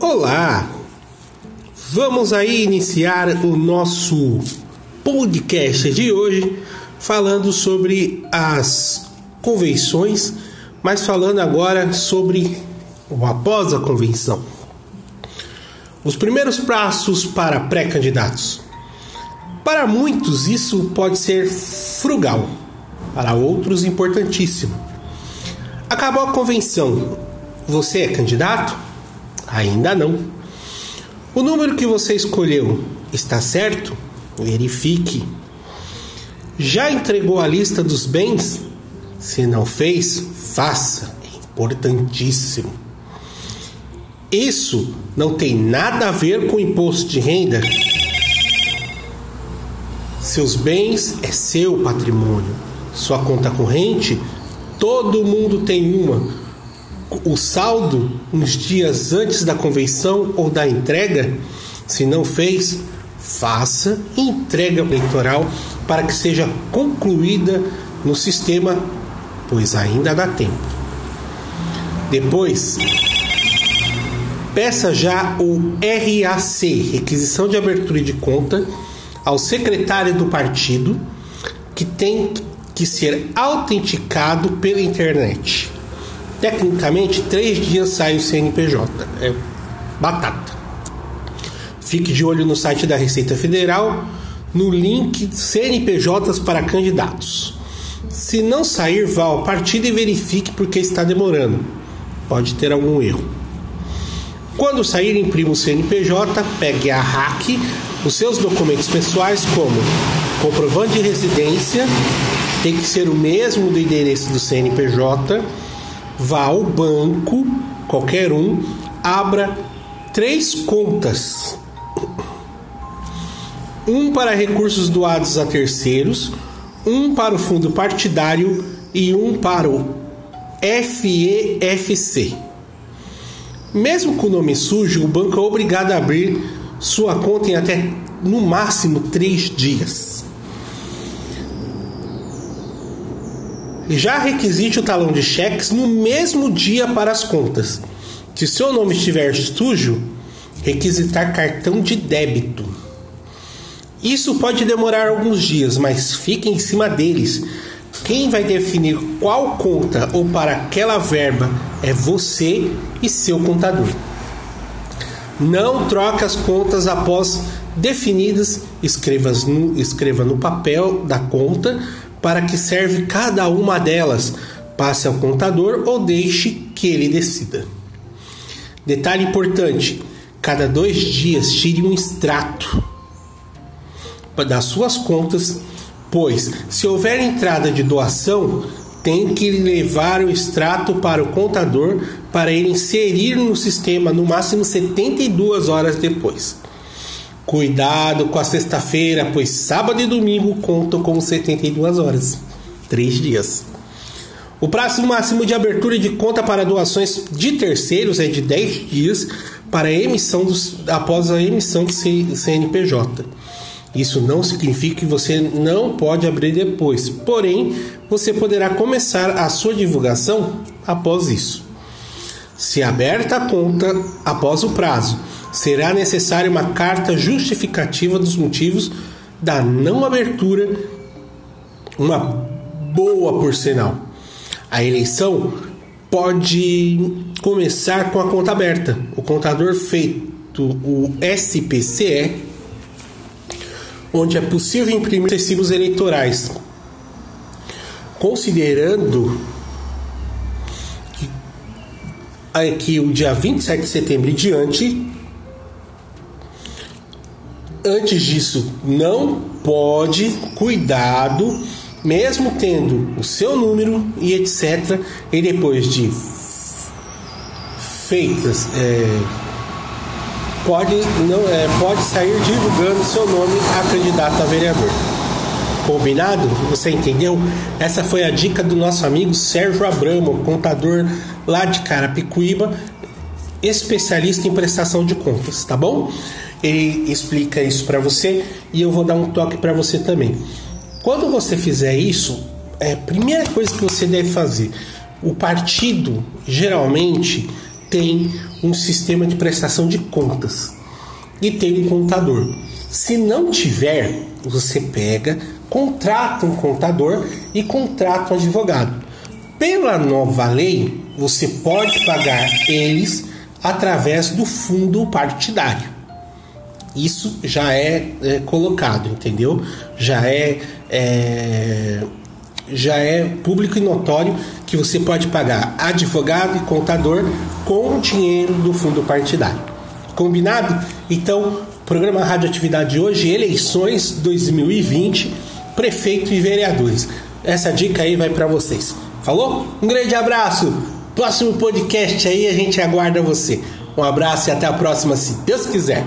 Olá! Vamos aí iniciar o nosso podcast de hoje falando sobre as convenções, mas falando agora sobre o após a convenção. Os primeiros passos para pré-candidatos. Para muitos isso pode ser frugal, para outros importantíssimo. Acabou a convenção. Você é candidato? Ainda não. O número que você escolheu está certo? Verifique. Já entregou a lista dos bens? Se não fez, faça. É importantíssimo. Isso não tem nada a ver com imposto de renda. Seus bens é seu patrimônio. Sua conta corrente, todo mundo tem uma o saldo uns dias antes da convenção ou da entrega? Se não fez, faça entrega eleitoral para que seja concluída no sistema, pois ainda dá tempo. Depois, peça já o RAC, requisição de abertura de conta, ao secretário do partido, que tem que ser autenticado pela internet. Tecnicamente, três dias sai o CNPJ. É batata. Fique de olho no site da Receita Federal, no link CNPJs para candidatos. Se não sair, vá ao partido e verifique porque está demorando. Pode ter algum erro. Quando sair, imprima o CNPJ, pegue a RAC, os seus documentos pessoais, como comprovante de residência, tem que ser o mesmo do endereço do CNPJ vá ao banco, qualquer um, abra três contas. Um para recursos doados a terceiros, um para o fundo partidário e um para o FEFC. Mesmo com o nome sujo, o banco é obrigado a abrir sua conta em até no máximo três dias. Já requisite o talão de cheques no mesmo dia para as contas. Se seu nome estiver sujo, requisitar cartão de débito. Isso pode demorar alguns dias, mas fique em cima deles. Quem vai definir qual conta ou para aquela verba é você e seu contador. Não troque as contas após definidas, escreva no, escreva no papel da conta para que serve cada uma delas, passe ao contador ou deixe que ele decida. Detalhe importante: cada dois dias tire um extrato das suas contas, pois se houver entrada de doação, tem que levar o extrato para o contador para ele inserir no sistema no máximo 72 horas depois. Cuidado com a sexta-feira, pois sábado e domingo contam com 72 horas, três dias. O prazo máximo de abertura de conta para doações de terceiros é de 10 dias para emissão dos, após a emissão do CNPJ. Isso não significa que você não pode abrir depois, porém, você poderá começar a sua divulgação após isso. Se aberta a conta após o prazo será necessária uma carta justificativa dos motivos da não abertura, uma boa por sinal. A eleição pode começar com a conta aberta. O contador feito o SPCE, onde é possível imprimir recibos eleitorais, considerando que, que o dia 27 de setembro em diante Antes disso, não pode, cuidado, mesmo tendo o seu número e etc. E depois de feitas, é, pode, não, é, pode sair divulgando seu nome a candidato a vereador. Combinado? Você entendeu? Essa foi a dica do nosso amigo Sérgio Abramo, contador lá de Carapicuíba, especialista em prestação de contas, tá bom? Ele explica isso para você e eu vou dar um toque para você também. Quando você fizer isso, é a primeira coisa que você deve fazer. O partido geralmente tem um sistema de prestação de contas e tem um contador. Se não tiver, você pega, contrata um contador e contrata um advogado. Pela nova lei, você pode pagar eles através do fundo partidário. Isso já é, é colocado, entendeu? Já é, é já é público e notório que você pode pagar advogado e contador com dinheiro do fundo partidário. Combinado? Então, programa Radioatividade de hoje, eleições 2020, prefeito e vereadores. Essa dica aí vai para vocês. Falou? Um grande abraço. Próximo podcast aí a gente aguarda você. Um abraço e até a próxima, se Deus quiser.